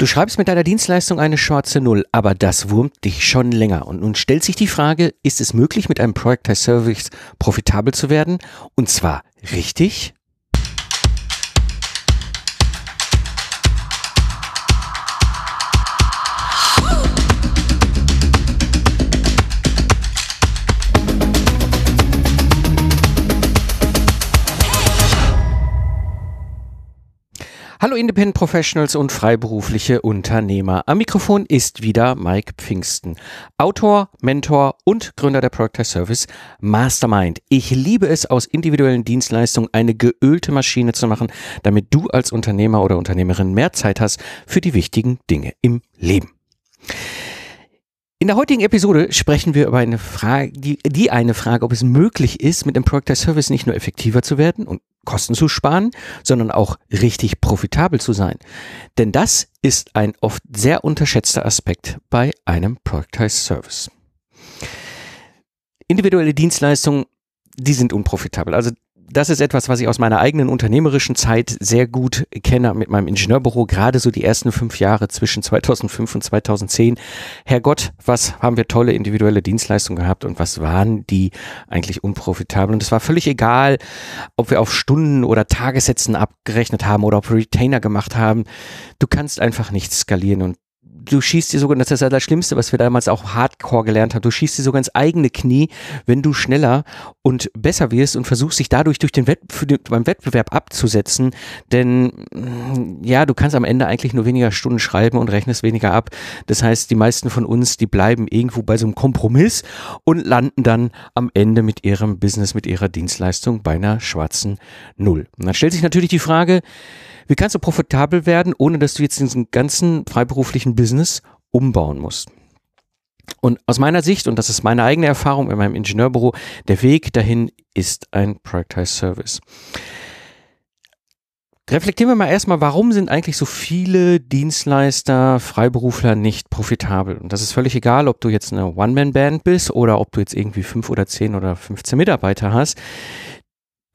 Du schreibst mit deiner Dienstleistung eine schwarze Null, aber das wurmt dich schon länger. Und nun stellt sich die Frage, ist es möglich, mit einem Productized Service profitabel zu werden? Und zwar richtig? Hallo Independent Professionals und freiberufliche Unternehmer. Am Mikrofon ist wieder Mike Pfingsten, Autor, Mentor und Gründer der Product Service Mastermind. Ich liebe es, aus individuellen Dienstleistungen eine geölte Maschine zu machen, damit du als Unternehmer oder Unternehmerin mehr Zeit hast für die wichtigen Dinge im Leben. In der heutigen Episode sprechen wir über eine Frage, die, die eine Frage, ob es möglich ist, mit einem Product Service nicht nur effektiver zu werden und Kosten zu sparen, sondern auch richtig profitabel zu sein. Denn das ist ein oft sehr unterschätzter Aspekt bei einem Productized Service. Individuelle Dienstleistungen, die sind unprofitabel. Also das ist etwas, was ich aus meiner eigenen unternehmerischen Zeit sehr gut kenne mit meinem Ingenieurbüro, gerade so die ersten fünf Jahre zwischen 2005 und 2010. Herrgott, was haben wir tolle individuelle Dienstleistungen gehabt und was waren die eigentlich unprofitabel? Und es war völlig egal, ob wir auf Stunden oder Tagessätzen abgerechnet haben oder ob wir Retainer gemacht haben. Du kannst einfach nicht skalieren und du schießt dir sogar, das ist ja das Schlimmste, was wir damals auch hardcore gelernt haben, du schießt dir sogar ins eigene Knie, wenn du schneller und besser wirst und versuchst dich dadurch durch den Wett beim Wettbewerb abzusetzen, denn ja, du kannst am Ende eigentlich nur weniger Stunden schreiben und rechnest weniger ab. Das heißt, die meisten von uns, die bleiben irgendwo bei so einem Kompromiss und landen dann am Ende mit ihrem Business, mit ihrer Dienstleistung bei einer schwarzen Null. Und dann stellt sich natürlich die Frage, wie kannst du profitabel werden, ohne dass du jetzt diesen ganzen freiberuflichen Business umbauen musst? Und aus meiner Sicht, und das ist meine eigene Erfahrung in meinem Ingenieurbüro, der Weg dahin ist ein Productized Service. Reflektieren wir mal erstmal, warum sind eigentlich so viele Dienstleister, Freiberufler nicht profitabel? Und das ist völlig egal, ob du jetzt eine One-Man-Band bist oder ob du jetzt irgendwie fünf oder zehn oder 15 Mitarbeiter hast.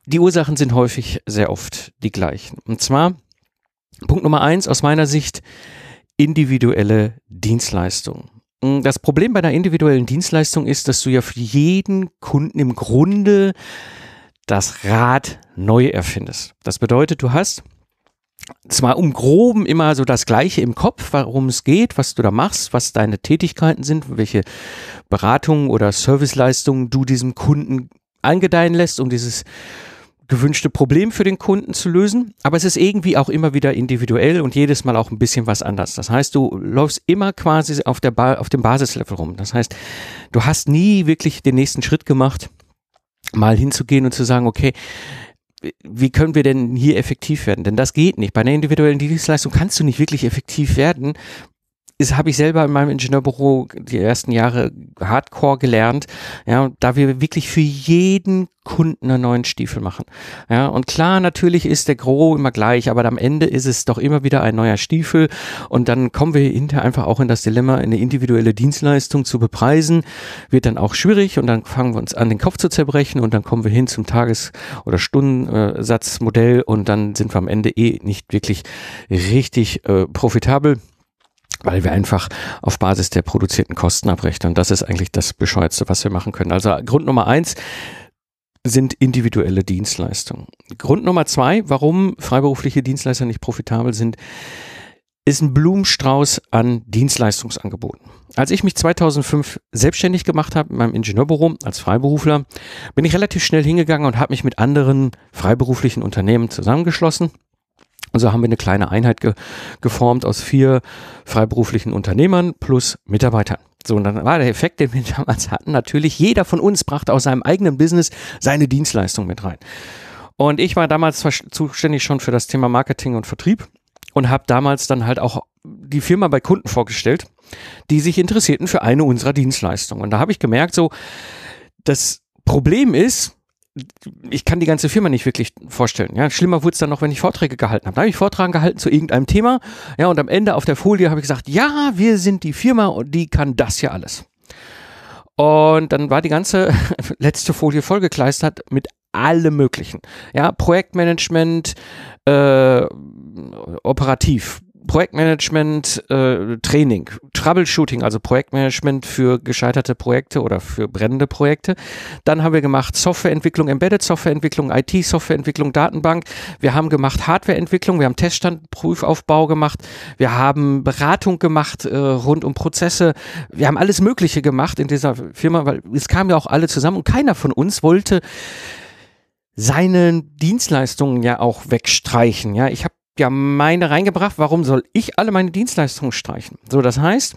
Die Ursachen sind häufig sehr oft die gleichen. Und zwar Punkt Nummer eins aus meiner Sicht, individuelle Dienstleistung. Mm, das Problem bei einer individuellen Dienstleistung ist, dass du ja für jeden Kunden im Grunde das Rad neu erfindest. Das bedeutet, du hast zwar um groben immer so das Gleiche im Kopf, warum es geht, was du da machst, was deine Tätigkeiten sind, welche Beratungen oder Serviceleistungen du diesem Kunden angedeihen lässt, um dieses gewünschte Problem für den Kunden zu lösen, aber es ist irgendwie auch immer wieder individuell und jedes Mal auch ein bisschen was anders. Das heißt, du läufst immer quasi auf, der ba auf dem Basislevel rum. Das heißt, du hast nie wirklich den nächsten Schritt gemacht, mal hinzugehen und zu sagen, okay, wie können wir denn hier effektiv werden? Denn das geht nicht. Bei einer individuellen Dienstleistung kannst du nicht wirklich effektiv werden, ist habe ich selber in meinem Ingenieurbüro die ersten Jahre Hardcore gelernt, ja, da wir wirklich für jeden Kunden einen neuen Stiefel machen. Ja, und klar, natürlich ist der Gros immer gleich, aber am Ende ist es doch immer wieder ein neuer Stiefel. Und dann kommen wir hinterher einfach auch in das Dilemma, eine individuelle Dienstleistung zu bepreisen, wird dann auch schwierig und dann fangen wir uns an, den Kopf zu zerbrechen und dann kommen wir hin zum Tages- oder Stundensatzmodell und dann sind wir am Ende eh nicht wirklich richtig äh, profitabel weil wir einfach auf Basis der produzierten Kosten abrechnen. Das ist eigentlich das Bescheuerste, was wir machen können. Also Grund Nummer eins sind individuelle Dienstleistungen. Grund Nummer zwei, warum freiberufliche Dienstleister nicht profitabel sind, ist ein Blumenstrauß an Dienstleistungsangeboten. Als ich mich 2005 selbstständig gemacht habe in meinem Ingenieurbüro als Freiberufler, bin ich relativ schnell hingegangen und habe mich mit anderen freiberuflichen Unternehmen zusammengeschlossen und so haben wir eine kleine Einheit ge geformt aus vier freiberuflichen Unternehmern plus Mitarbeitern. So, und dann war der Effekt, den wir damals hatten, natürlich, jeder von uns brachte aus seinem eigenen Business seine Dienstleistung mit rein. Und ich war damals zuständig schon für das Thema Marketing und Vertrieb und habe damals dann halt auch die Firma bei Kunden vorgestellt, die sich interessierten für eine unserer Dienstleistungen. Und da habe ich gemerkt, so, das Problem ist, ich kann die ganze Firma nicht wirklich vorstellen. Ja, schlimmer wurde es dann noch, wenn ich Vorträge gehalten habe. Da habe ich Vortragen gehalten zu irgendeinem Thema. Ja, und am Ende auf der Folie habe ich gesagt, ja, wir sind die Firma und die kann das ja alles. Und dann war die ganze letzte Folie vollgekleistert mit allem Möglichen. Ja, Projektmanagement, äh, operativ, Projektmanagement, äh, Training, Troubleshooting, also Projektmanagement für gescheiterte Projekte oder für brennende Projekte. Dann haben wir gemacht Softwareentwicklung, Embedded Softwareentwicklung, IT-Softwareentwicklung, Datenbank. Wir haben gemacht Hardwareentwicklung, wir haben Teststandprüfaufbau gemacht, wir haben Beratung gemacht äh, rund um Prozesse. Wir haben alles Mögliche gemacht in dieser Firma, weil es kamen ja auch alle zusammen und keiner von uns wollte seine Dienstleistungen ja auch wegstreichen. Ja, ich habe ja meine reingebracht. Warum soll ich alle meine Dienstleistungen streichen? So, das heißt,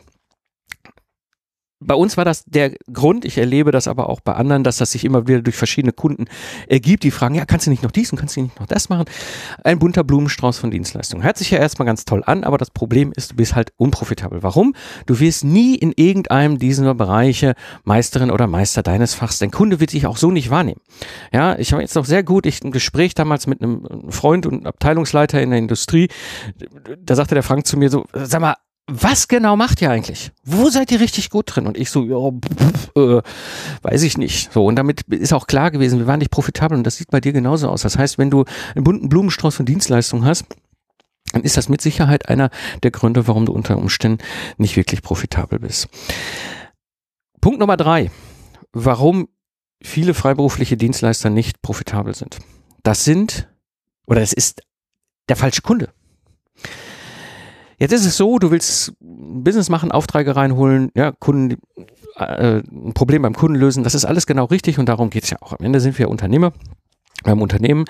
bei uns war das der Grund, ich erlebe das aber auch bei anderen, dass das sich immer wieder durch verschiedene Kunden ergibt, die fragen, ja, kannst du nicht noch dies und kannst du nicht noch das machen? Ein bunter Blumenstrauß von Dienstleistungen. Hört sich ja erstmal ganz toll an, aber das Problem ist, du bist halt unprofitabel. Warum? Du wirst nie in irgendeinem dieser Bereiche Meisterin oder Meister deines Fachs. Dein Kunde wird dich auch so nicht wahrnehmen. Ja, ich habe jetzt noch sehr gut, ich ein Gespräch damals mit einem Freund und Abteilungsleiter in der Industrie, da sagte der Frank zu mir so, sag mal, was genau macht ihr eigentlich? Wo seid ihr richtig gut drin? Und ich so, ja, äh, weiß ich nicht. So, und damit ist auch klar gewesen, wir waren nicht profitabel und das sieht bei dir genauso aus. Das heißt, wenn du einen bunten Blumenstrauß von Dienstleistungen hast, dann ist das mit Sicherheit einer der Gründe, warum du unter Umständen nicht wirklich profitabel bist. Punkt Nummer drei. Warum viele freiberufliche Dienstleister nicht profitabel sind. Das sind, oder es ist der falsche Kunde. Jetzt ist es so, du willst Business machen, Aufträge reinholen, ja, Kunden, äh, ein Problem beim Kunden lösen. Das ist alles genau richtig und darum geht's ja auch. Am Ende sind wir Unternehmer. Wir Unternehmen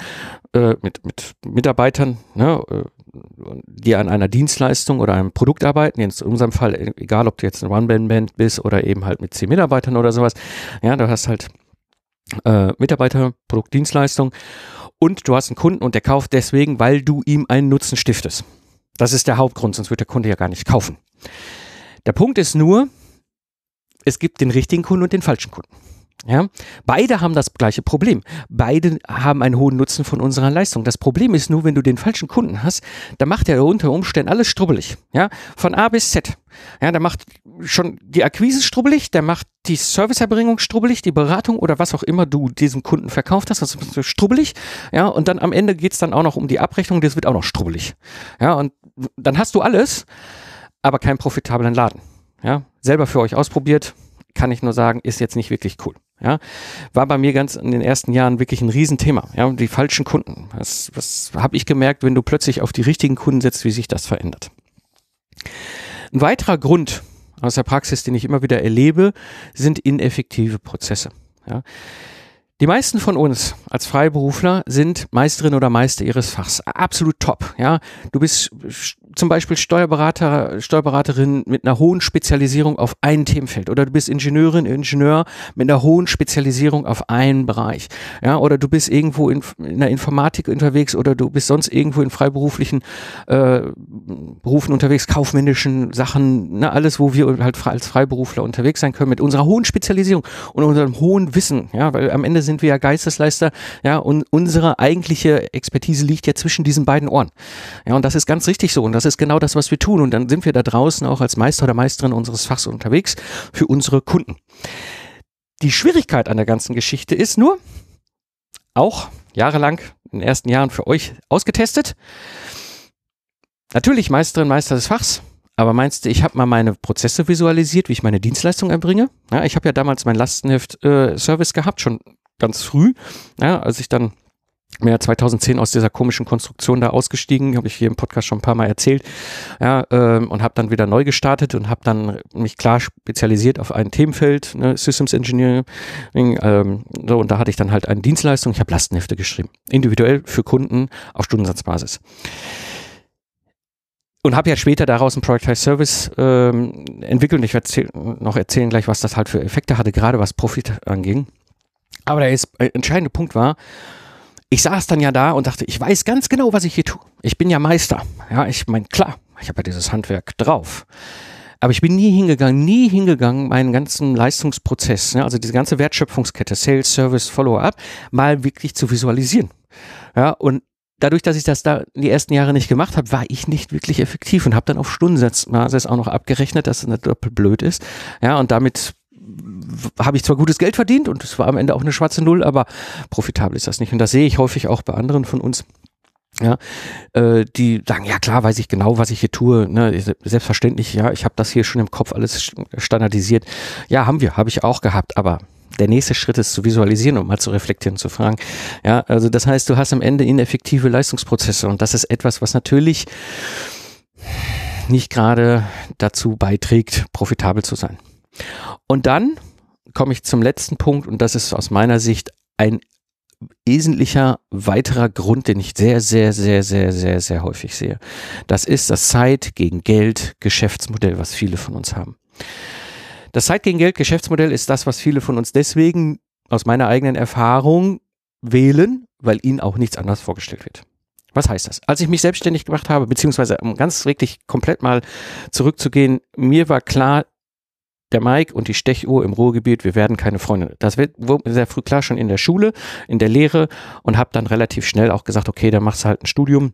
äh, mit, mit Mitarbeitern, ne, äh, die an einer Dienstleistung oder einem Produkt arbeiten. Jetzt in unserem Fall, egal ob du jetzt ein One-Man-Band bist oder eben halt mit zehn Mitarbeitern oder sowas. Ja, du hast halt äh, Mitarbeiter, Produkt, Dienstleistung und du hast einen Kunden und der kauft deswegen, weil du ihm einen Nutzen stiftest. Das ist der Hauptgrund, sonst wird der Kunde ja gar nicht kaufen. Der Punkt ist nur, es gibt den richtigen Kunden und den falschen Kunden. Ja, beide haben das gleiche Problem. Beide haben einen hohen Nutzen von unserer Leistung. Das Problem ist nur, wenn du den falschen Kunden hast, dann macht er unter Umständen alles strubbelig. Ja, von A bis Z. Ja, der macht schon die Akquise strubbelig, der macht die Serviceerbringung strubbelig, die Beratung oder was auch immer du diesem Kunden verkauft hast, das ist strubbelig. Ja, und dann am Ende geht's dann auch noch um die Abrechnung, das wird auch noch strubbelig. Ja, und dann hast du alles, aber keinen profitablen Laden. Ja, selber für euch ausprobiert, kann ich nur sagen, ist jetzt nicht wirklich cool. Ja, war bei mir ganz in den ersten Jahren wirklich ein Riesenthema. Ja, die falschen Kunden. Was, was habe ich gemerkt, wenn du plötzlich auf die richtigen Kunden setzt, wie sich das verändert? Ein weiterer Grund aus der Praxis, den ich immer wieder erlebe, sind ineffektive Prozesse. Ja. Die meisten von uns als Freiberufler sind Meisterin oder Meister ihres Fachs. Absolut top. Ja, du bist zum Beispiel Steuerberater, Steuerberaterin mit einer hohen Spezialisierung auf ein Themenfeld oder du bist Ingenieurin, Ingenieur mit einer hohen Spezialisierung auf einen Bereich. Ja, oder du bist irgendwo in, in der Informatik unterwegs oder du bist sonst irgendwo in freiberuflichen äh, Berufen unterwegs, kaufmännischen Sachen, ne, alles, wo wir halt als Freiberufler unterwegs sein können mit unserer hohen Spezialisierung und unserem hohen Wissen. Ja, weil am Ende sind wir ja Geistesleister, ja, und unsere eigentliche Expertise liegt ja zwischen diesen beiden Ohren. Ja, und das ist ganz richtig so und das ist genau das, was wir tun und dann sind wir da draußen auch als Meister oder Meisterin unseres Fachs unterwegs für unsere Kunden. Die Schwierigkeit an der ganzen Geschichte ist nur, auch jahrelang in den ersten Jahren für euch ausgetestet. Natürlich Meisterin, Meister des Fachs, aber meinst du, ich habe mal meine Prozesse visualisiert, wie ich meine Dienstleistung erbringe? Ja, ich habe ja damals mein Lastenheft-Service äh, gehabt, schon ganz früh, ja, als ich dann mir 2010 aus dieser komischen Konstruktion da ausgestiegen, habe ich hier im Podcast schon ein paar Mal erzählt, ja, ähm, und habe dann wieder neu gestartet und habe dann mich klar spezialisiert auf ein Themenfeld, ne, Systems Engineering, ähm, so und da hatte ich dann halt eine Dienstleistung, ich habe Lastenhefte geschrieben, individuell für Kunden auf Stundensatzbasis. Und habe ja später daraus ein Productized Service ähm, entwickelt. Und ich werde noch erzählen gleich, was das halt für Effekte hatte, gerade was Profit anging. Aber der ist, äh, entscheidende Punkt war, ich saß dann ja da und dachte, ich weiß ganz genau, was ich hier tue. Ich bin ja Meister. Ja, ich meine, klar, ich habe ja dieses Handwerk drauf. Aber ich bin nie hingegangen, nie hingegangen, meinen ganzen Leistungsprozess, ne, also diese ganze Wertschöpfungskette, Sales, Service, Follow-up, mal wirklich zu visualisieren. Ja, und dadurch, dass ich das da die ersten Jahre nicht gemacht habe, war ich nicht wirklich effektiv und habe dann auf Stundensatzbasis auch noch abgerechnet, dass es nicht doppelt blöd ist. Ja, und damit habe ich zwar gutes Geld verdient und es war am Ende auch eine schwarze Null, aber profitabel ist das nicht. Und das sehe ich häufig auch bei anderen von uns, ja, äh, die sagen, ja klar, weiß ich genau, was ich hier tue. Ne? Selbstverständlich, ja, ich habe das hier schon im Kopf alles standardisiert. Ja, haben wir, habe ich auch gehabt, aber der nächste Schritt ist zu visualisieren und mal zu reflektieren, zu fragen. Ja, also das heißt, du hast am Ende ineffektive Leistungsprozesse und das ist etwas, was natürlich nicht gerade dazu beiträgt, profitabel zu sein. Und dann komme ich zum letzten Punkt und das ist aus meiner Sicht ein wesentlicher weiterer Grund, den ich sehr, sehr, sehr, sehr, sehr, sehr häufig sehe. Das ist das Zeit gegen Geld Geschäftsmodell, was viele von uns haben. Das Zeit gegen Geld Geschäftsmodell ist das, was viele von uns deswegen aus meiner eigenen Erfahrung wählen, weil ihnen auch nichts anderes vorgestellt wird. Was heißt das? Als ich mich selbstständig gemacht habe, beziehungsweise um ganz wirklich komplett mal zurückzugehen, mir war klar, der Mike und die Stechuhr im Ruhrgebiet, wir werden keine Freunde. Das wird sehr früh klar schon in der Schule, in der Lehre und habe dann relativ schnell auch gesagt, okay, dann machst du halt ein Studium,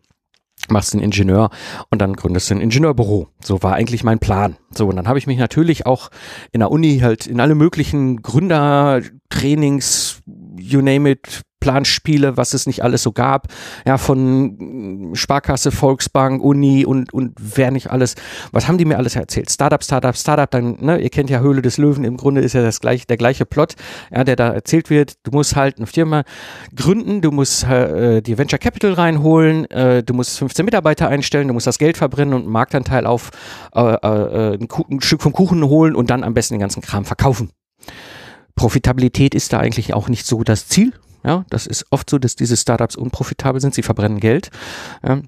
machst einen Ingenieur und dann gründest du ein Ingenieurbüro. So war eigentlich mein Plan. So, und dann habe ich mich natürlich auch in der Uni halt in alle möglichen Gründertrainings, you name it, Planspiele, was es nicht alles so gab, ja, von Sparkasse, Volksbank, Uni und, und wer nicht alles. Was haben die mir alles erzählt? Startup, Startup, Startup, dann, ne, ihr kennt ja Höhle des Löwen, im Grunde ist ja das gleiche, der gleiche Plot, ja, der da erzählt wird. Du musst halt eine Firma gründen, du musst äh, die Venture Capital reinholen, äh, du musst 15 Mitarbeiter einstellen, du musst das Geld verbrennen und einen Marktanteil auf äh, äh, ein, ein Stück vom Kuchen holen und dann am besten den ganzen Kram verkaufen. Profitabilität ist da eigentlich auch nicht so das Ziel, ja, das ist oft so, dass diese Startups unprofitabel sind, sie verbrennen Geld. Ja.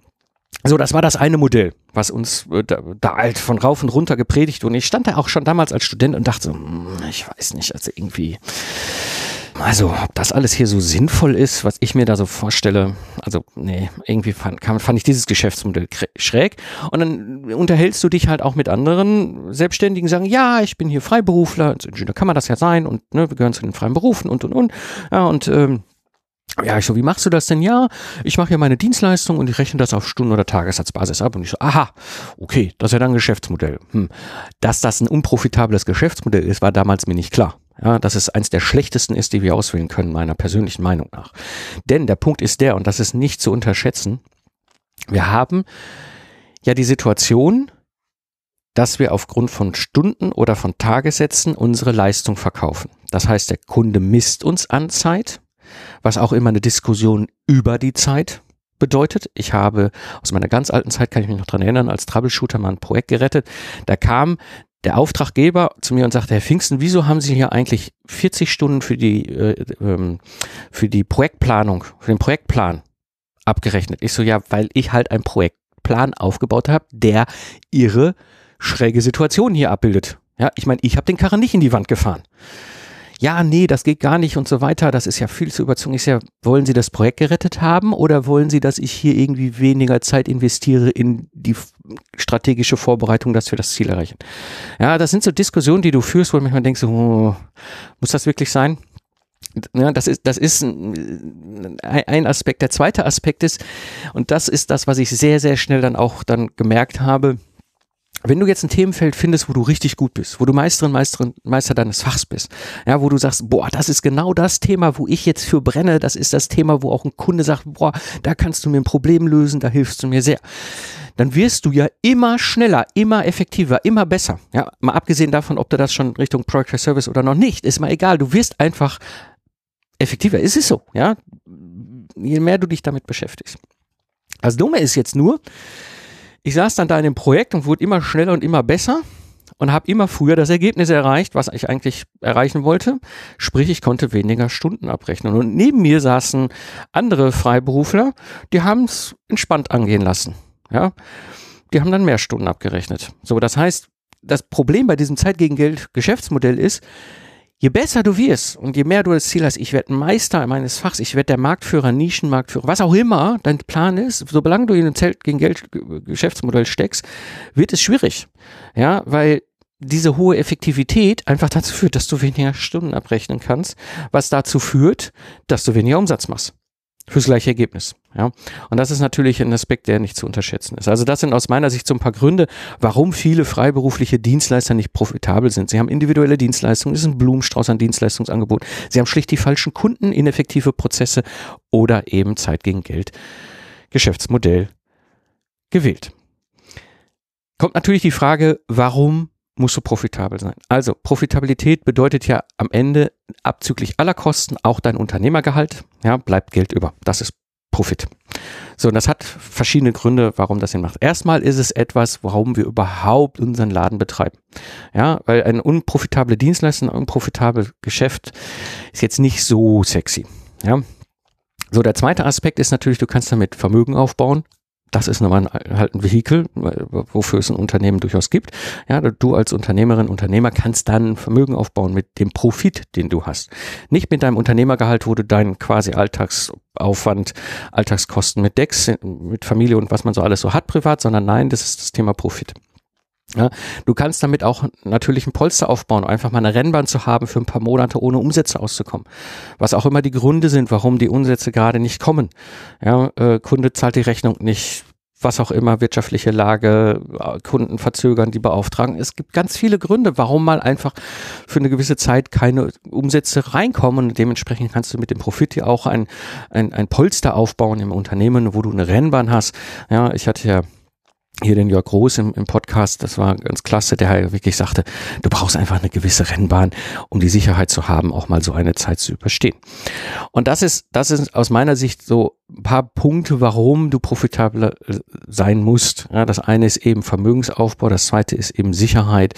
So, das war das eine Modell, was uns äh, da, da alt von rauf und runter gepredigt wurde. Ich stand da auch schon damals als Student und dachte so, hm, ich weiß nicht, also irgendwie, also ob das alles hier so sinnvoll ist, was ich mir da so vorstelle. Also nee, irgendwie fand, fand ich dieses Geschäftsmodell schräg. Und dann unterhältst du dich halt auch mit anderen Selbstständigen, sagen, ja, ich bin hier Freiberufler, als Ingenieur kann man das ja sein und ne, wir gehören zu den freien Berufen und und und. Ja, und ähm, ja, ich so, wie machst du das denn? Ja, ich mache ja meine Dienstleistung und ich rechne das auf Stunden- oder Tagessatzbasis ab. Und ich so, aha, okay, das ist ja dann ein Geschäftsmodell. Hm. Dass das ein unprofitables Geschäftsmodell ist, war damals mir nicht klar. Ja, dass es eins der schlechtesten ist, die wir auswählen können, meiner persönlichen Meinung nach. Denn der Punkt ist der, und das ist nicht zu unterschätzen, wir haben ja die Situation, dass wir aufgrund von Stunden oder von Tagessätzen unsere Leistung verkaufen. Das heißt, der Kunde misst uns an Zeit, was auch immer eine Diskussion über die Zeit bedeutet. Ich habe aus meiner ganz alten Zeit, kann ich mich noch dran erinnern, als Troubleshooter mal ein Projekt gerettet. Da kam der Auftraggeber zu mir und sagte, Herr Pfingsten, wieso haben Sie hier eigentlich 40 Stunden für die, äh, ähm, für die Projektplanung, für den Projektplan abgerechnet? Ich so, ja, weil ich halt einen Projektplan aufgebaut habe, der Ihre schräge Situation hier abbildet. Ja, ich meine, ich habe den Karren nicht in die Wand gefahren ja, nee, das geht gar nicht und so weiter, das ist ja viel zu überzogen. Ist ja, wollen Sie das Projekt gerettet haben oder wollen Sie, dass ich hier irgendwie weniger Zeit investiere in die strategische Vorbereitung, dass wir das Ziel erreichen? Ja, das sind so Diskussionen, die du führst, wo man manchmal denkst, oh, muss das wirklich sein? Ja, das ist, das ist ein Aspekt. Der zweite Aspekt ist, und das ist das, was ich sehr, sehr schnell dann auch dann gemerkt habe, wenn du jetzt ein Themenfeld findest, wo du richtig gut bist, wo du Meisterin, Meisterin, Meister deines Fachs bist, ja, wo du sagst, boah, das ist genau das Thema, wo ich jetzt für brenne, das ist das Thema, wo auch ein Kunde sagt, boah, da kannst du mir ein Problem lösen, da hilfst du mir sehr, dann wirst du ja immer schneller, immer effektiver, immer besser. Ja, mal abgesehen davon, ob du das schon Richtung Product Service oder noch nicht, ist mal egal, du wirst einfach effektiver. Es ist so, ja, je mehr du dich damit beschäftigst. Das Dumme ist jetzt nur, ich saß dann da in dem Projekt und wurde immer schneller und immer besser und habe immer früher das Ergebnis erreicht, was ich eigentlich erreichen wollte. Sprich, ich konnte weniger Stunden abrechnen. Und neben mir saßen andere Freiberufler, die haben es entspannt angehen lassen. Ja, die haben dann mehr Stunden abgerechnet. So, das heißt, das Problem bei diesem Zeit gegen Geld Geschäftsmodell ist, je besser du wirst und je mehr du das Ziel hast, ich werde Meister meines Fachs, ich werde der Marktführer, Nischenmarktführer, was auch immer dein Plan ist, solange du in ein Zelt gegen Geld Geschäftsmodell steckst, wird es schwierig. Ja, weil diese hohe Effektivität einfach dazu führt, dass du weniger Stunden abrechnen kannst, was dazu führt, dass du weniger Umsatz machst fürs gleiche Ergebnis. Ja, und das ist natürlich ein Aspekt, der nicht zu unterschätzen ist. Also das sind aus meiner Sicht so ein paar Gründe, warum viele freiberufliche Dienstleister nicht profitabel sind. Sie haben individuelle Dienstleistungen, es ist ein Blumenstrauß an Dienstleistungsangebot. Sie haben schlicht die falschen Kunden, ineffektive Prozesse oder eben Zeit gegen Geld. Geschäftsmodell gewählt. Kommt natürlich die Frage, warum musst du profitabel sein? Also Profitabilität bedeutet ja am Ende abzüglich aller Kosten auch dein Unternehmergehalt. Ja, bleibt Geld über. Das ist Profit. So, und das hat verschiedene Gründe, warum das Sinn macht. Erstmal ist es etwas, warum wir überhaupt unseren Laden betreiben. Ja, weil ein unprofitable Dienstleister, ein unprofitables Geschäft ist jetzt nicht so sexy. Ja. So, der zweite Aspekt ist natürlich, du kannst damit Vermögen aufbauen, das ist nochmal halt ein Vehikel, wofür es ein Unternehmen durchaus gibt. Ja, du als Unternehmerin, Unternehmer kannst dann Vermögen aufbauen mit dem Profit, den du hast. Nicht mit deinem Unternehmergehalt, wo du deinen quasi Alltagsaufwand, Alltagskosten mit Decks, mit Familie und was man so alles so hat privat, sondern nein, das ist das Thema Profit. Ja, du kannst damit auch natürlich ein Polster aufbauen, einfach mal eine Rennbahn zu haben für ein paar Monate ohne Umsätze auszukommen. Was auch immer die Gründe sind, warum die Umsätze gerade nicht kommen. Ja, äh, Kunde zahlt die Rechnung nicht, was auch immer, wirtschaftliche Lage, äh, Kunden verzögern die Beauftragung. Es gibt ganz viele Gründe, warum mal einfach für eine gewisse Zeit keine Umsätze reinkommen und dementsprechend kannst du mit dem Profit ja auch ein, ein, ein Polster aufbauen im Unternehmen, wo du eine Rennbahn hast. Ja, ich hatte ja hier den Jörg Groß im, im Podcast, das war ganz klasse, der halt wirklich sagte, du brauchst einfach eine gewisse Rennbahn, um die Sicherheit zu haben, auch mal so eine Zeit zu überstehen. Und das ist, das ist aus meiner Sicht so ein paar Punkte, warum du profitabler äh, sein musst. Ja, das eine ist eben Vermögensaufbau, das zweite ist eben Sicherheit.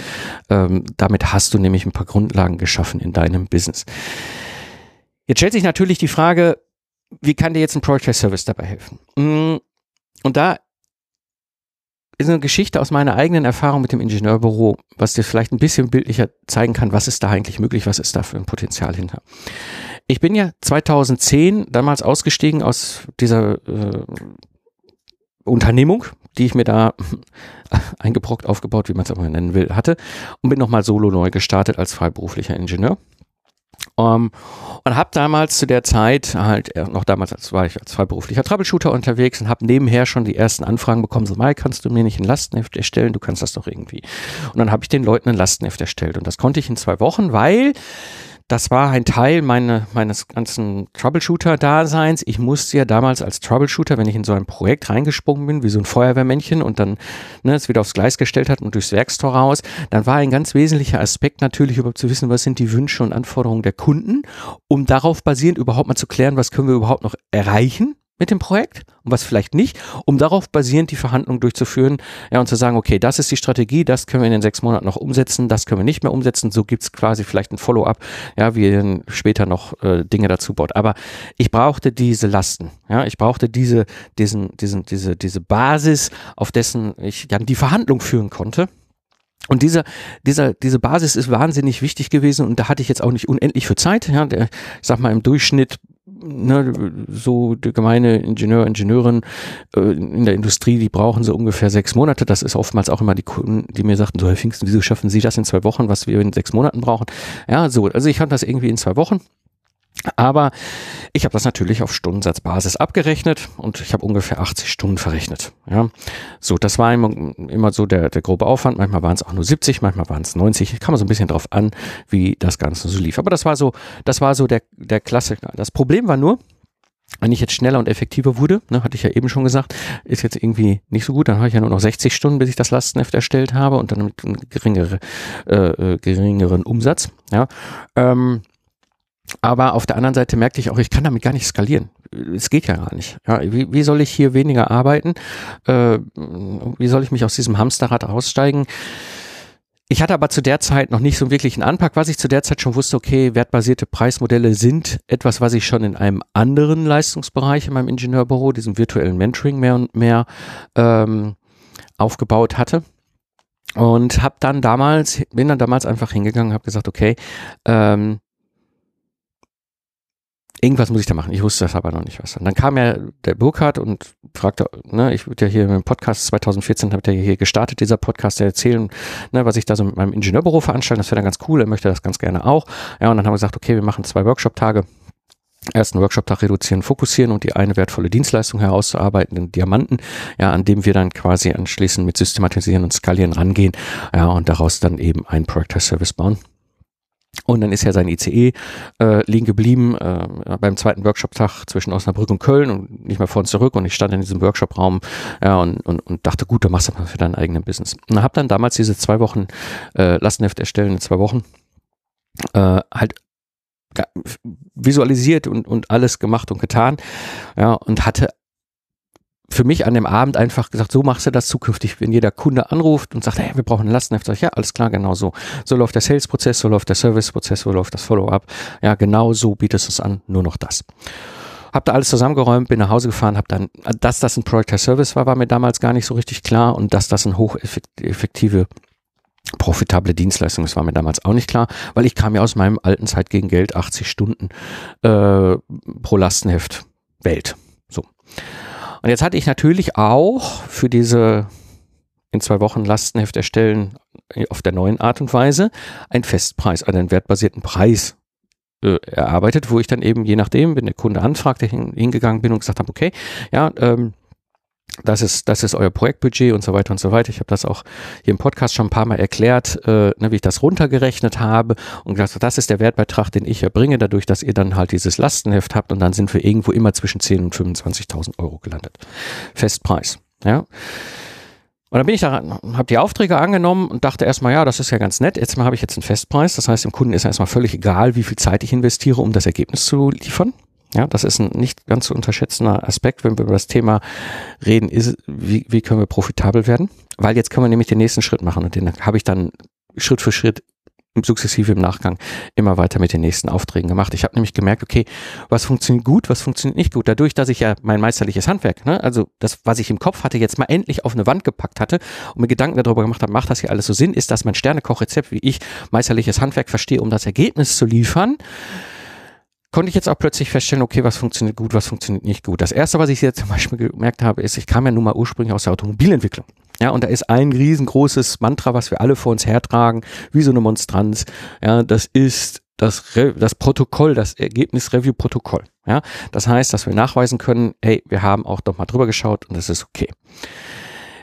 Ähm, damit hast du nämlich ein paar Grundlagen geschaffen in deinem Business. Jetzt stellt sich natürlich die Frage, wie kann dir jetzt ein Project Service dabei helfen? Mm, und da ist eine Geschichte aus meiner eigenen Erfahrung mit dem Ingenieurbüro, was dir vielleicht ein bisschen bildlicher zeigen kann, was ist da eigentlich möglich, was ist da für ein Potenzial hinter. Ich bin ja 2010 damals ausgestiegen aus dieser äh, Unternehmung, die ich mir da eingebrockt, aufgebaut, wie man es auch mal nennen will, hatte und bin nochmal solo neu gestartet als freiberuflicher Ingenieur. Um, ähm, und habe damals zu der Zeit halt noch damals als war ich als freiberuflicher Troubleshooter unterwegs und habe nebenher schon die ersten Anfragen bekommen, so mal kannst du mir nicht ein Lastenheft erstellen, du kannst das doch irgendwie. Und dann habe ich den Leuten ein Lastenheft erstellt und das konnte ich in zwei Wochen, weil das war ein Teil meine, meines ganzen Troubleshooter-Daseins. Ich musste ja damals als Troubleshooter, wenn ich in so ein Projekt reingesprungen bin, wie so ein Feuerwehrmännchen und dann ne, es wieder aufs Gleis gestellt hat und durchs Werkstor raus, dann war ein ganz wesentlicher Aspekt natürlich überhaupt zu wissen, was sind die Wünsche und Anforderungen der Kunden, um darauf basierend überhaupt mal zu klären, was können wir überhaupt noch erreichen mit dem Projekt und was vielleicht nicht, um darauf basierend die Verhandlungen durchzuführen ja, und zu sagen, okay, das ist die Strategie, das können wir in den sechs Monaten noch umsetzen, das können wir nicht mehr umsetzen, so gibt's quasi vielleicht ein Follow-up, ja, wie ihr dann später noch äh, Dinge dazu baut. Aber ich brauchte diese Lasten, ja, ich brauchte diese, diesen, diesen, diese, diese Basis, auf dessen ich dann die Verhandlung führen konnte. Und dieser, dieser, diese Basis ist wahnsinnig wichtig gewesen und da hatte ich jetzt auch nicht unendlich für Zeit. Ja, der, ich sag mal, im Durchschnitt ne, so die gemeine Ingenieur, Ingenieurin äh, in der Industrie, die brauchen so ungefähr sechs Monate. Das ist oftmals auch immer die Kunden, die mir sagten, so Herr Pfingsten, wieso schaffen Sie das in zwei Wochen, was wir in sechs Monaten brauchen? Ja, so, also ich hatte das irgendwie in zwei Wochen. Aber ich habe das natürlich auf Stundensatzbasis abgerechnet und ich habe ungefähr 80 Stunden verrechnet. Ja, so das war immer, so der, der grobe Aufwand. Manchmal waren es auch nur 70, manchmal waren es 90. Kam so ein bisschen drauf an, wie das Ganze so lief. Aber das war so, das war so der der Klassiker. Das Problem war nur, wenn ich jetzt schneller und effektiver wurde, ne, hatte ich ja eben schon gesagt, ist jetzt irgendwie nicht so gut, dann habe ich ja nur noch 60 Stunden, bis ich das Lastenheft erstellt habe und dann mit einem geringere, äh, äh, geringeren Umsatz. Ja, ähm, aber auf der anderen Seite merkte ich auch, ich kann damit gar nicht skalieren. Es geht ja gar nicht. Ja, wie, wie soll ich hier weniger arbeiten? Äh, wie soll ich mich aus diesem Hamsterrad aussteigen? Ich hatte aber zu der Zeit noch nicht so wirklich einen Anpack, was ich zu der Zeit schon wusste, okay, wertbasierte Preismodelle sind etwas, was ich schon in einem anderen Leistungsbereich in meinem Ingenieurbüro, diesem virtuellen Mentoring mehr und mehr ähm, aufgebaut hatte. Und habe dann damals, bin dann damals einfach hingegangen, habe gesagt, okay, ähm, irgendwas muss ich da machen. Ich wusste das aber noch nicht was. Und dann kam ja der Burkhardt und fragte, ne, ich würde ja hier im Podcast 2014 habt ihr hier gestartet, dieser Podcast, der erzählen, ne, was ich da so mit meinem Ingenieurbüro veranstalte. Das wäre dann ganz cool. Er möchte das ganz gerne auch. Ja, und dann haben wir gesagt, okay, wir machen zwei Workshop-Tage. Ersten Workshop-Tag reduzieren, fokussieren und die eine wertvolle Dienstleistung herauszuarbeiten, den Diamanten, ja, an dem wir dann quasi anschließend mit Systematisieren und Skalieren rangehen, ja, und daraus dann eben ein Project Service bauen. Und dann ist ja sein ICE äh, liegen geblieben äh, beim zweiten Workshop-Tag zwischen Osnabrück und Köln und nicht mehr vor und zurück. Und ich stand in diesem Workshop-Raum ja, und, und, und dachte, gut, dann machst du mal für deinen eigenen Business. Und habe dann damals diese zwei Wochen äh, Lastenheft erstellen in zwei Wochen äh, halt visualisiert und, und alles gemacht und getan. Ja, und hatte für mich an dem Abend einfach gesagt, so machst du das zukünftig, wenn jeder Kunde anruft und sagt, hey, wir brauchen ein Lastenheft, sag ich, ja, alles klar, genau so. So läuft der Sales-Prozess, so läuft der Service-Prozess, so läuft das Follow-up. Ja, genau so bietest du es an, nur noch das. Hab da alles zusammengeräumt, bin nach Hause gefahren, hab dann, dass das ein Product as Service war, war mir damals gar nicht so richtig klar und dass das ein hocheffektive profitable Dienstleistung, das war mir damals auch nicht klar, weil ich kam ja aus meinem alten Zeit gegen Geld 80 Stunden äh, pro Lastenheft Welt. So. Und jetzt hatte ich natürlich auch für diese in zwei Wochen Lastenheft erstellen auf der neuen Art und Weise einen Festpreis, also einen wertbasierten Preis äh, erarbeitet, wo ich dann eben je nachdem, wenn der Kunde anfragte, hingegangen bin und gesagt habe, okay, ja, ähm, das ist, das ist euer Projektbudget und so weiter und so weiter. Ich habe das auch hier im Podcast schon ein paar Mal erklärt, äh, ne, wie ich das runtergerechnet habe und gesagt, das ist der Wertbeitrag, den ich erbringe, dadurch, dass ihr dann halt dieses Lastenheft habt und dann sind wir irgendwo immer zwischen 10 und 25.000 Euro gelandet. Festpreis, ja. Und dann bin ich da, habe die Aufträge angenommen und dachte erstmal, ja, das ist ja ganz nett. Jetzt mal habe ich jetzt einen Festpreis. Das heißt, dem Kunden ist erstmal völlig egal, wie viel Zeit ich investiere, um das Ergebnis zu liefern. Ja, das ist ein nicht ganz zu unterschätzender Aspekt, wenn wir über das Thema reden, ist, wie, wie können wir profitabel werden? Weil jetzt können wir nämlich den nächsten Schritt machen und den habe ich dann Schritt für Schritt sukzessive im Nachgang immer weiter mit den nächsten Aufträgen gemacht. Ich habe nämlich gemerkt, okay, was funktioniert gut, was funktioniert nicht gut. Dadurch, dass ich ja mein meisterliches Handwerk, ne, also das, was ich im Kopf hatte, jetzt mal endlich auf eine Wand gepackt hatte und mir Gedanken darüber gemacht habe, macht das hier alles so Sinn, ist das mein Sternekochrezept, wie ich meisterliches Handwerk verstehe, um das Ergebnis zu liefern konnte ich jetzt auch plötzlich feststellen, okay, was funktioniert gut, was funktioniert nicht gut. Das erste, was ich jetzt zum Beispiel gemerkt habe, ist, ich kam ja nun mal ursprünglich aus der Automobilentwicklung. Ja, und da ist ein riesengroßes Mantra, was wir alle vor uns hertragen, wie so eine Monstranz. Ja, das ist das, Re das Protokoll, das Ergebnis-Review-Protokoll. Ja, das heißt, dass wir nachweisen können, hey, wir haben auch doch mal drüber geschaut und das ist okay.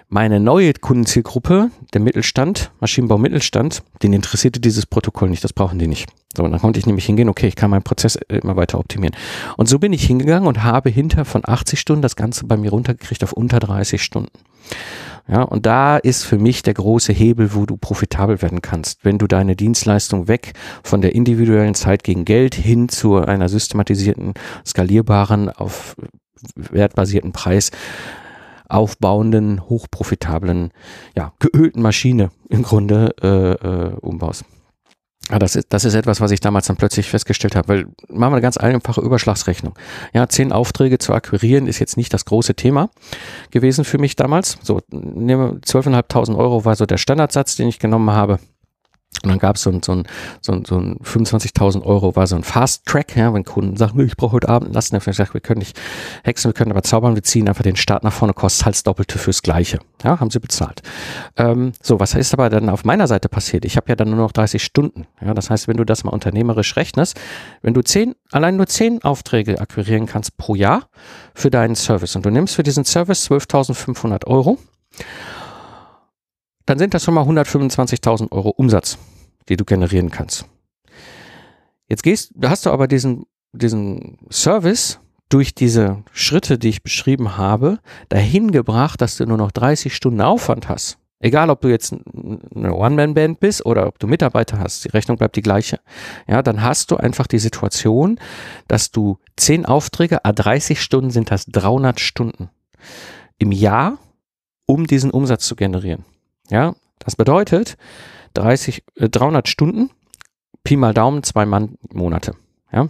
Meine neue Kundenzielgruppe, der Mittelstand, Maschinenbau Mittelstand, den interessierte dieses Protokoll nicht, das brauchen die nicht. So, und dann konnte ich nämlich hingehen, okay, ich kann meinen Prozess immer weiter optimieren. Und so bin ich hingegangen und habe hinter von 80 Stunden das Ganze bei mir runtergekriegt auf unter 30 Stunden. Ja, und da ist für mich der große Hebel, wo du profitabel werden kannst. Wenn du deine Dienstleistung weg von der individuellen Zeit gegen Geld hin zu einer systematisierten, skalierbaren, auf wertbasierten Preis aufbauenden, hochprofitablen, ja, geölten Maschine im Grunde äh, äh, umbaust. Ja, das ist, das ist etwas, was ich damals dann plötzlich festgestellt habe, weil machen wir eine ganz einfache Überschlagsrechnung. Ja, zehn Aufträge zu akquirieren ist jetzt nicht das große Thema gewesen für mich damals. So, nehmen 12.500 Euro war so der Standardsatz, den ich genommen habe. Und dann gab es so ein, so ein, so ein, so ein 25.000 Euro war so ein Fast Track, ja, wenn Kunden sagen, ich brauche heute Abend lassen, dann gesagt, wir können nicht hexen, wir können aber zaubern, wir ziehen einfach den Start nach vorne, kostet halt das Doppelte fürs Gleiche. Ja, haben sie bezahlt. Ähm, so, was ist aber dann auf meiner Seite passiert? Ich habe ja dann nur noch 30 Stunden. Ja, das heißt, wenn du das mal unternehmerisch rechnest, wenn du zehn, allein nur zehn Aufträge akquirieren kannst pro Jahr für deinen Service und du nimmst für diesen Service 12.500 Euro, dann sind das schon mal 125.000 Euro Umsatz, die du generieren kannst. Jetzt gehst, hast du aber diesen, diesen Service durch diese Schritte, die ich beschrieben habe, dahin gebracht, dass du nur noch 30 Stunden Aufwand hast. Egal, ob du jetzt eine One-Man-Band bist oder ob du Mitarbeiter hast, die Rechnung bleibt die gleiche. Ja, dann hast du einfach die Situation, dass du 10 Aufträge, a 30 Stunden sind das 300 Stunden im Jahr, um diesen Umsatz zu generieren. Ja, das bedeutet 30, äh, 300 Stunden, Pi mal Daumen, zwei Mann Monate. Ja,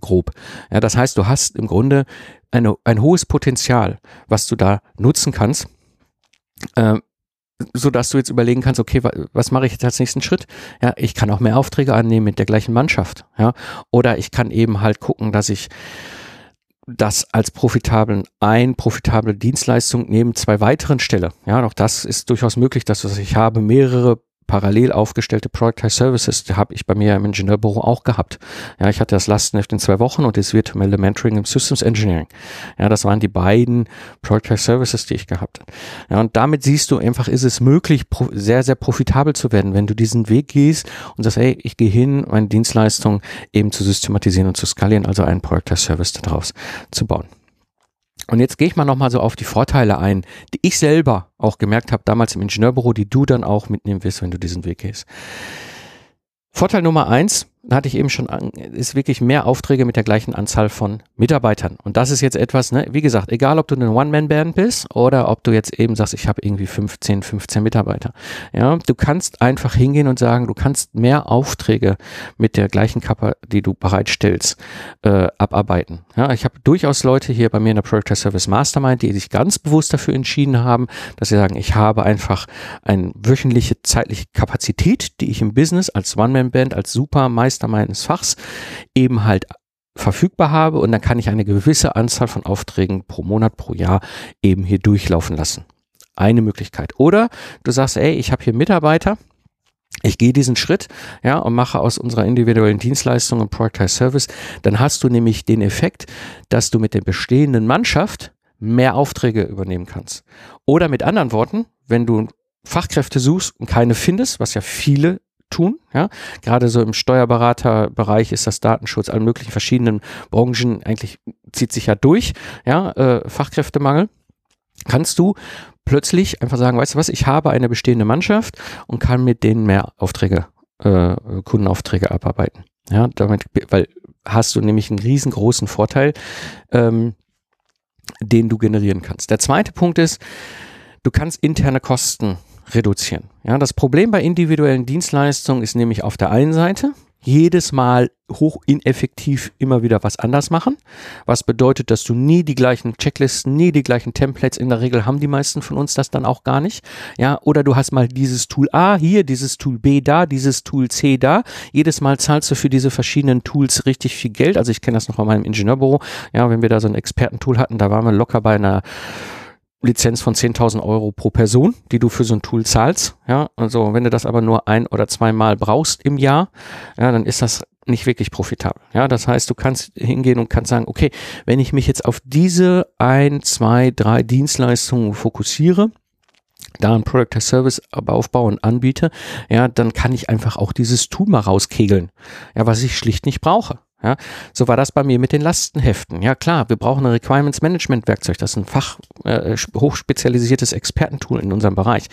grob. Ja, das heißt, du hast im Grunde eine, ein hohes Potenzial, was du da nutzen kannst, äh, so dass du jetzt überlegen kannst, okay, was mache ich jetzt als nächsten Schritt? Ja, ich kann auch mehr Aufträge annehmen mit der gleichen Mannschaft, ja, oder ich kann eben halt gucken, dass ich das als profitablen ein profitable Dienstleistung neben zwei weiteren stelle. Ja, auch das ist durchaus möglich, dass ich habe mehrere parallel aufgestellte Productized Services, die habe ich bei mir im Ingenieurbüro auch gehabt. Ja, ich hatte das Lastenheft in zwei Wochen und das virtuelle Mentoring im Systems Engineering. Ja, das waren die beiden Productized Services, die ich gehabt habe. Ja, und damit siehst du einfach, ist es möglich, sehr, sehr profitabel zu werden, wenn du diesen Weg gehst und sagst, hey, ich gehe hin, meine Dienstleistung eben zu systematisieren und zu skalieren, also einen Productized Service daraus zu bauen. Und jetzt gehe ich mal nochmal so auf die Vorteile ein, die ich selber auch gemerkt habe, damals im Ingenieurbüro, die du dann auch mitnehmen wirst, wenn du diesen Weg gehst. Vorteil Nummer eins, hatte ich eben schon, ist wirklich mehr Aufträge mit der gleichen Anzahl von Mitarbeitern. Und das ist jetzt etwas, ne, wie gesagt, egal ob du eine One-Man-Band bist oder ob du jetzt eben sagst, ich habe irgendwie 15, 15 Mitarbeiter. Ja, du kannst einfach hingehen und sagen, du kannst mehr Aufträge mit der gleichen Kappa, die du bereitstellst, äh, abarbeiten. Ja, ich habe durchaus Leute hier bei mir in der Project Service Mastermind, die sich ganz bewusst dafür entschieden haben, dass sie sagen, ich habe einfach eine wöchentliche zeitliche Kapazität, die ich im Business als One-Man-Band, als Supermeister Meister meines Fachs eben halt verfügbar habe und dann kann ich eine gewisse Anzahl von Aufträgen pro Monat, pro Jahr eben hier durchlaufen lassen. Eine Möglichkeit. Oder du sagst, ey, ich habe hier Mitarbeiter, ich gehe diesen Schritt, ja, und mache aus unserer individuellen Dienstleistung ein Productized Service, dann hast du nämlich den Effekt, dass du mit der bestehenden Mannschaft mehr Aufträge übernehmen kannst. Oder mit anderen Worten, wenn du Fachkräfte suchst und keine findest, was ja viele tun. Ja? Gerade so im Steuerberaterbereich ist das Datenschutz allen möglichen verschiedenen Branchen eigentlich zieht sich ja durch. Ja? Äh, Fachkräftemangel. Kannst du plötzlich einfach sagen, weißt du was, ich habe eine bestehende Mannschaft und kann mit denen mehr Aufträge, äh, Kundenaufträge abarbeiten. Ja, damit, weil hast du nämlich einen riesengroßen Vorteil, ähm, den du generieren kannst. Der zweite Punkt ist, du kannst interne Kosten reduzieren. Ja, das Problem bei individuellen Dienstleistungen ist nämlich auf der einen Seite, jedes Mal hoch ineffektiv immer wieder was anders machen, was bedeutet, dass du nie die gleichen Checklisten, nie die gleichen Templates, in der Regel haben die meisten von uns das dann auch gar nicht, ja, oder du hast mal dieses Tool A hier, dieses Tool B da, dieses Tool C da, jedes Mal zahlst du für diese verschiedenen Tools richtig viel Geld, also ich kenne das noch von meinem Ingenieurbüro, ja, wenn wir da so ein Expertentool hatten, da waren wir locker bei einer Lizenz von 10.000 Euro pro Person, die du für so ein Tool zahlst. Ja, also wenn du das aber nur ein oder zweimal brauchst im Jahr, ja, dann ist das nicht wirklich profitabel. Ja, das heißt, du kannst hingehen und kannst sagen, okay, wenn ich mich jetzt auf diese ein, zwei, drei Dienstleistungen fokussiere, da ein Product as Service aufbaue und anbiete, ja, dann kann ich einfach auch dieses Tool mal rauskegeln, ja, was ich schlicht nicht brauche. Ja, so war das bei mir mit den Lastenheften. Ja klar, wir brauchen ein Requirements Management Werkzeug. Das ist ein Fach, äh, hochspezialisiertes Expertentool in unserem Bereich.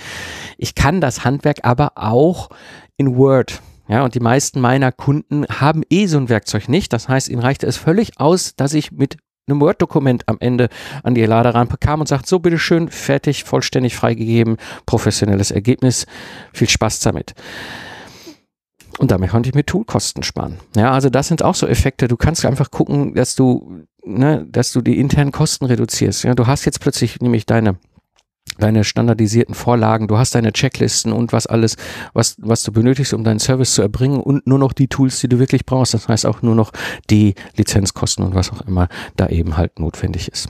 Ich kann das Handwerk aber auch in Word. Ja, und die meisten meiner Kunden haben eh so ein Werkzeug nicht. Das heißt, ihnen reichte es völlig aus, dass ich mit einem Word-Dokument am Ende an die Laderampe kam und sagt, so bitteschön, fertig, vollständig freigegeben, professionelles Ergebnis, viel Spaß damit. Und damit konnte ich mir Toolkosten sparen. Ja, also das sind auch so Effekte. Du kannst einfach gucken, dass du, ne, dass du die internen Kosten reduzierst. Ja, du hast jetzt plötzlich nämlich deine deine standardisierten Vorlagen, du hast deine Checklisten und was alles, was, was du benötigst, um deinen Service zu erbringen und nur noch die Tools, die du wirklich brauchst. Das heißt auch nur noch die Lizenzkosten und was auch immer da eben halt notwendig ist.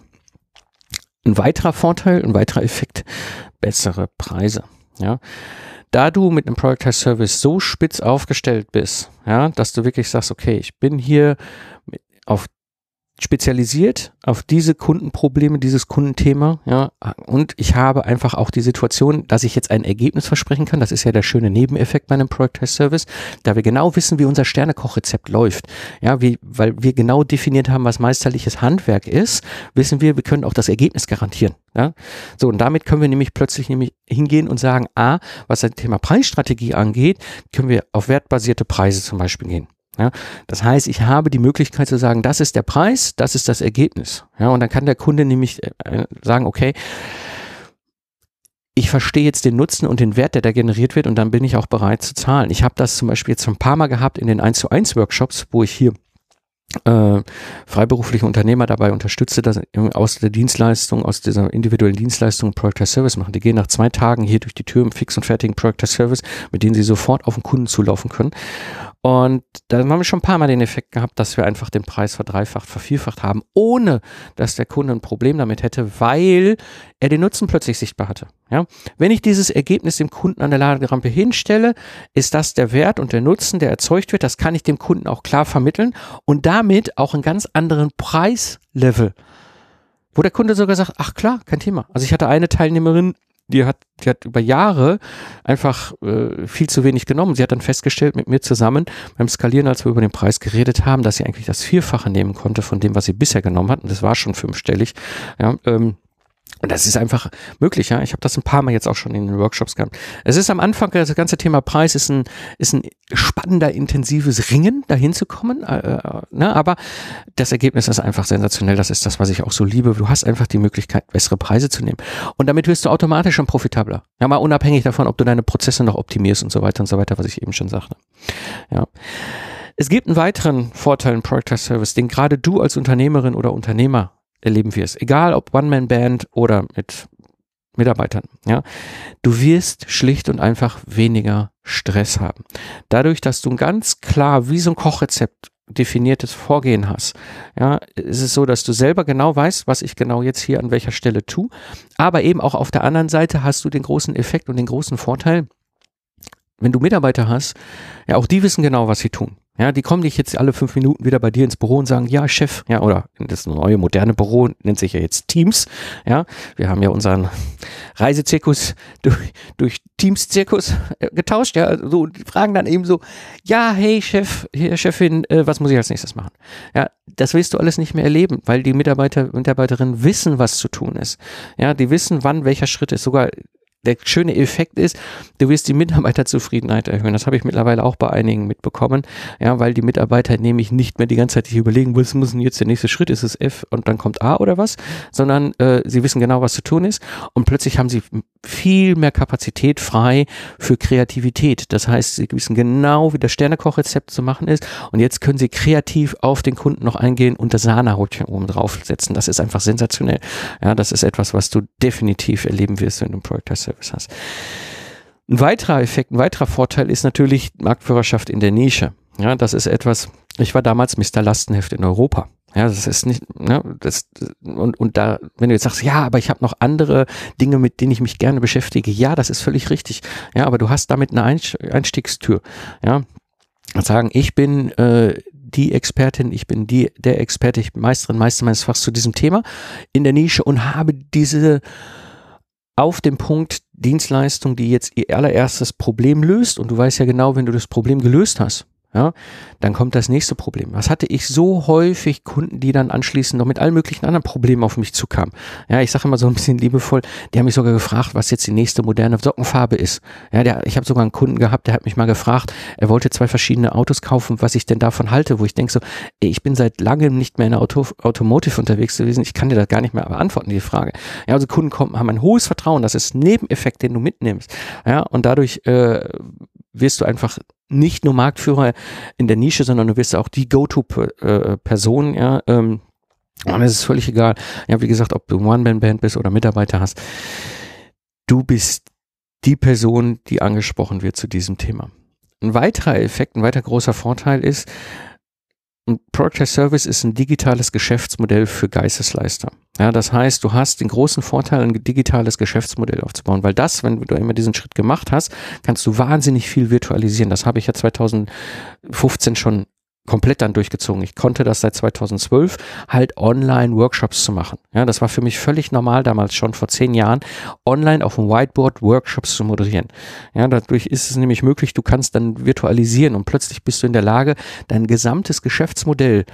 Ein weiterer Vorteil, ein weiterer Effekt, bessere Preise. Ja, da du mit einem Product as Service so spitz aufgestellt bist, ja, dass du wirklich sagst, okay, ich bin hier auf spezialisiert auf diese Kundenprobleme, dieses Kundenthema, ja, und ich habe einfach auch die Situation, dass ich jetzt ein Ergebnis versprechen kann. Das ist ja der schöne Nebeneffekt bei einem Product Test Service, da wir genau wissen, wie unser Sternekochrezept läuft. Ja, wie, weil wir genau definiert haben, was meisterliches Handwerk ist, wissen wir, wir können auch das Ergebnis garantieren. Ja, so und damit können wir nämlich plötzlich nämlich hingehen und sagen, a, was das Thema Preisstrategie angeht, können wir auf wertbasierte Preise zum Beispiel gehen. Ja, das heißt, ich habe die Möglichkeit zu sagen, das ist der Preis, das ist das Ergebnis. Ja, und dann kann der Kunde nämlich äh, sagen, okay, ich verstehe jetzt den Nutzen und den Wert, der da generiert wird und dann bin ich auch bereit zu zahlen. Ich habe das zum Beispiel jetzt ein paar Mal gehabt in den 1 zu 1 Workshops, wo ich hier äh, freiberufliche Unternehmer dabei unterstütze, dass aus der Dienstleistung, aus dieser individuellen Dienstleistung Product as Service machen. Die gehen nach zwei Tagen hier durch die Tür im fix und fertigen Product as Service, mit denen sie sofort auf den Kunden zulaufen können. Und da haben wir schon ein paar Mal den Effekt gehabt, dass wir einfach den Preis verdreifacht, vervierfacht haben, ohne dass der Kunde ein Problem damit hätte, weil er den Nutzen plötzlich sichtbar hatte. Ja, wenn ich dieses Ergebnis dem Kunden an der Laderampe hinstelle, ist das der Wert und der Nutzen, der erzeugt wird. Das kann ich dem Kunden auch klar vermitteln und damit auch einen ganz anderen Preislevel, wo der Kunde sogar sagt, ach klar, kein Thema. Also ich hatte eine Teilnehmerin, die hat, die hat über Jahre einfach äh, viel zu wenig genommen. Sie hat dann festgestellt mit mir zusammen beim Skalieren, als wir über den Preis geredet haben, dass sie eigentlich das Vierfache nehmen konnte von dem, was sie bisher genommen hat. Und das war schon fünfstellig. Ja, ähm, und das ist einfach möglich, ja. Ich habe das ein paar Mal jetzt auch schon in den Workshops gehabt. Es ist am Anfang, das ganze Thema Preis ist ein, ist ein spannender, intensives Ringen, dahin zu kommen. Äh, äh, ne? Aber das Ergebnis ist einfach sensationell. Das ist das, was ich auch so liebe. Du hast einfach die Möglichkeit, bessere Preise zu nehmen. Und damit wirst du automatisch schon profitabler. Ja, mal unabhängig davon, ob du deine Prozesse noch optimierst und so weiter und so weiter, was ich eben schon sagte. Ja. Es gibt einen weiteren Vorteil im Product Service, den gerade du als Unternehmerin oder Unternehmer erleben wirst. Egal ob One-Man-Band oder mit Mitarbeitern, ja. Du wirst schlicht und einfach weniger Stress haben. Dadurch, dass du ganz klar wie so ein Kochrezept definiertes Vorgehen hast. Ja, ist es so, dass du selber genau weißt, was ich genau jetzt hier an welcher Stelle tue. Aber eben auch auf der anderen Seite hast du den großen Effekt und den großen Vorteil, wenn du Mitarbeiter hast, ja, auch die wissen genau, was sie tun. Ja, die kommen nicht jetzt alle fünf Minuten wieder bei dir ins Büro und sagen, ja, Chef, ja, oder das neue moderne Büro nennt sich ja jetzt Teams. Ja, wir haben ja unseren Reisezirkus durch, durch Teams-Zirkus äh, getauscht. Ja, so die fragen dann eben so, ja, hey Chef, hier Chefin, äh, was muss ich als nächstes machen? Ja, das willst du alles nicht mehr erleben, weil die Mitarbeiter, Mitarbeiterinnen wissen, was zu tun ist. Ja, die wissen, wann welcher Schritt ist. Sogar der schöne Effekt ist, du wirst die Mitarbeiterzufriedenheit erhöhen. Das habe ich mittlerweile auch bei einigen mitbekommen, ja, weil die Mitarbeiter nämlich nicht mehr die ganze Zeit überlegen, was muss denn jetzt der nächste Schritt? Ist es F und dann kommt A oder was? Sondern äh, sie wissen genau, was zu tun ist und plötzlich haben sie viel mehr Kapazität frei für Kreativität. Das heißt, sie wissen genau, wie das Sternekochrezept zu machen ist und jetzt können sie kreativ auf den Kunden noch eingehen und das Sahnehäutchen oben draufsetzen. Das ist einfach sensationell. Ja, das ist etwas, was du definitiv erleben wirst, wenn du ein Projekt hast Service hast. Ein weiterer Effekt, ein weiterer Vorteil ist natürlich Marktführerschaft in der Nische. Ja, das ist etwas, ich war damals Mr. Lastenheft in Europa. Ja, das ist nicht, ne, das, und, und da, wenn du jetzt sagst, ja, aber ich habe noch andere Dinge, mit denen ich mich gerne beschäftige, ja, das ist völlig richtig. Ja, aber du hast damit eine Einstiegstür. Ja, sagen, ich bin äh, die Expertin, ich bin die, der Experte, ich bin Meisterin, Meister meines Fachs zu diesem Thema in der Nische und habe diese auf dem Punkt Dienstleistung, die jetzt ihr allererstes Problem löst. Und du weißt ja genau, wenn du das Problem gelöst hast, ja, dann kommt das nächste Problem. Was hatte ich so häufig Kunden, die dann anschließend noch mit allen möglichen anderen Problemen auf mich zukamen? Ja, ich sage immer so ein bisschen liebevoll, die haben mich sogar gefragt, was jetzt die nächste moderne Sockenfarbe ist. Ja, der, ich habe sogar einen Kunden gehabt, der hat mich mal gefragt, er wollte zwei verschiedene Autos kaufen, was ich denn davon halte, wo ich denke so, ey, ich bin seit langem nicht mehr in der Auto, Automotive unterwegs gewesen, ich kann dir das gar nicht mehr beantworten, die Frage. Ja, also Kunden kommen, haben ein hohes Vertrauen, das ist ein Nebeneffekt, den du mitnimmst. Ja, und dadurch äh, wirst du einfach nicht nur Marktführer in der Nische, sondern du wirst auch die Go-To-Person, ja, ähm, und es ist völlig egal. Ja, wie gesagt, ob du One-Man-Band bist oder Mitarbeiter hast. Du bist die Person, die angesprochen wird zu diesem Thema. Ein weiterer Effekt, ein weiterer großer Vorteil ist, ein Product Service ist ein digitales Geschäftsmodell für Geistesleister. Ja, das heißt, du hast den großen Vorteil, ein digitales Geschäftsmodell aufzubauen, weil das, wenn du immer diesen Schritt gemacht hast, kannst du wahnsinnig viel virtualisieren. Das habe ich ja 2015 schon komplett dann durchgezogen. Ich konnte das seit 2012 halt online Workshops zu machen. Ja, das war für mich völlig normal damals schon vor zehn Jahren, online auf dem Whiteboard Workshops zu moderieren. Ja, dadurch ist es nämlich möglich, du kannst dann virtualisieren und plötzlich bist du in der Lage, dein gesamtes Geschäftsmodell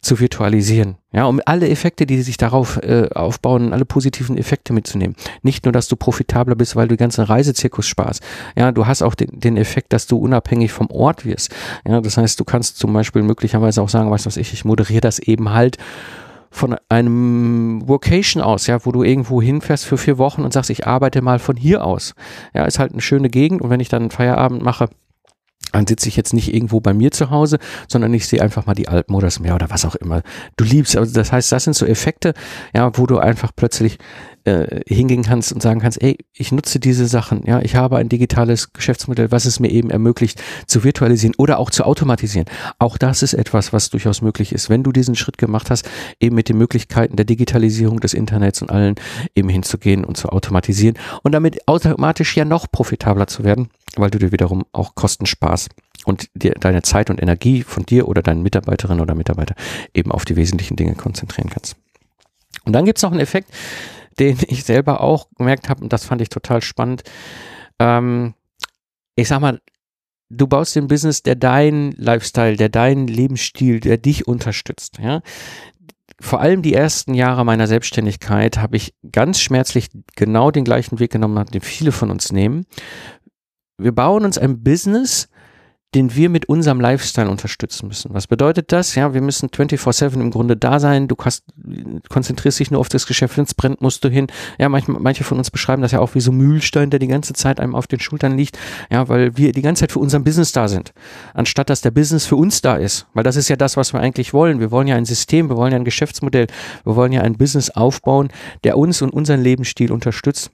zu virtualisieren. Ja, um alle Effekte, die sich darauf äh, aufbauen, alle positiven Effekte mitzunehmen. Nicht nur, dass du profitabler bist, weil du den ganzen Reisezirkus sparst. Ja, du hast auch den, den Effekt, dass du unabhängig vom Ort wirst. Ja, das heißt, du kannst zum Beispiel möglicherweise auch sagen, weißt du was ich, ich moderiere das eben halt von einem Vocation aus, ja, wo du irgendwo hinfährst für vier Wochen und sagst, ich arbeite mal von hier aus. Ja, ist halt eine schöne Gegend und wenn ich dann Feierabend mache, dann sitze ich jetzt nicht irgendwo bei mir zu Hause, sondern ich sehe einfach mal die Alpen oder das Meer oder was auch immer du liebst. Also das heißt, das sind so Effekte, ja, wo du einfach plötzlich äh, hingehen kannst und sagen kannst, ey, ich nutze diese Sachen, ja, ich habe ein digitales Geschäftsmodell, was es mir eben ermöglicht, zu virtualisieren oder auch zu automatisieren. Auch das ist etwas, was durchaus möglich ist, wenn du diesen Schritt gemacht hast, eben mit den Möglichkeiten der Digitalisierung des Internets und allen eben hinzugehen und zu automatisieren und damit automatisch ja noch profitabler zu werden, weil du dir wiederum auch Kosten sparst und dir deine Zeit und Energie von dir oder deinen Mitarbeiterinnen oder Mitarbeiter eben auf die wesentlichen Dinge konzentrieren kannst. Und dann gibt es noch einen Effekt, den ich selber auch gemerkt habe, und das fand ich total spannend. Ähm, ich sag mal, du baust den Business, der deinen Lifestyle, der deinen Lebensstil, der dich unterstützt. Ja? Vor allem die ersten Jahre meiner Selbstständigkeit habe ich ganz schmerzlich genau den gleichen Weg genommen, den viele von uns nehmen. Wir bauen uns ein Business, den wir mit unserem Lifestyle unterstützen müssen. Was bedeutet das? Ja, wir müssen 24-7 im Grunde da sein. Du hast, konzentrierst dich nur auf das Geschäft, wenn es brennt, musst du hin. Ja, manche, manche von uns beschreiben das ja auch wie so Mühlstein, der die ganze Zeit einem auf den Schultern liegt. Ja, weil wir die ganze Zeit für unseren Business da sind. Anstatt dass der Business für uns da ist. Weil das ist ja das, was wir eigentlich wollen. Wir wollen ja ein System, wir wollen ja ein Geschäftsmodell, wir wollen ja ein Business aufbauen, der uns und unseren Lebensstil unterstützt.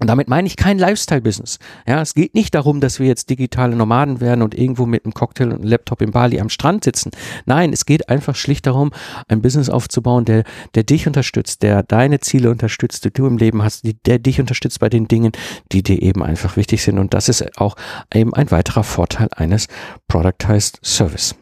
Und damit meine ich kein Lifestyle-Business. Ja, es geht nicht darum, dass wir jetzt digitale Nomaden werden und irgendwo mit einem Cocktail und einem Laptop in Bali am Strand sitzen. Nein, es geht einfach schlicht darum, ein Business aufzubauen, der, der dich unterstützt, der deine Ziele unterstützt, die du im Leben hast, die, der dich unterstützt bei den Dingen, die dir eben einfach wichtig sind. Und das ist auch eben ein weiterer Vorteil eines Productized Service.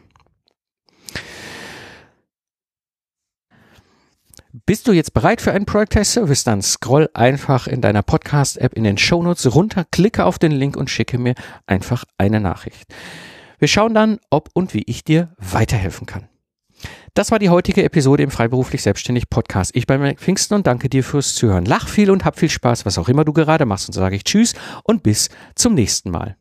Bist du jetzt bereit für einen Productized Service? Dann scroll einfach in deiner Podcast-App in den Shownotes runter, klicke auf den Link und schicke mir einfach eine Nachricht. Wir schauen dann, ob und wie ich dir weiterhelfen kann. Das war die heutige Episode im Freiberuflich Selbstständig Podcast. Ich bin Mike Pfingsten und danke dir fürs Zuhören. Lach viel und hab viel Spaß, was auch immer du gerade machst. Und sage ich Tschüss und bis zum nächsten Mal.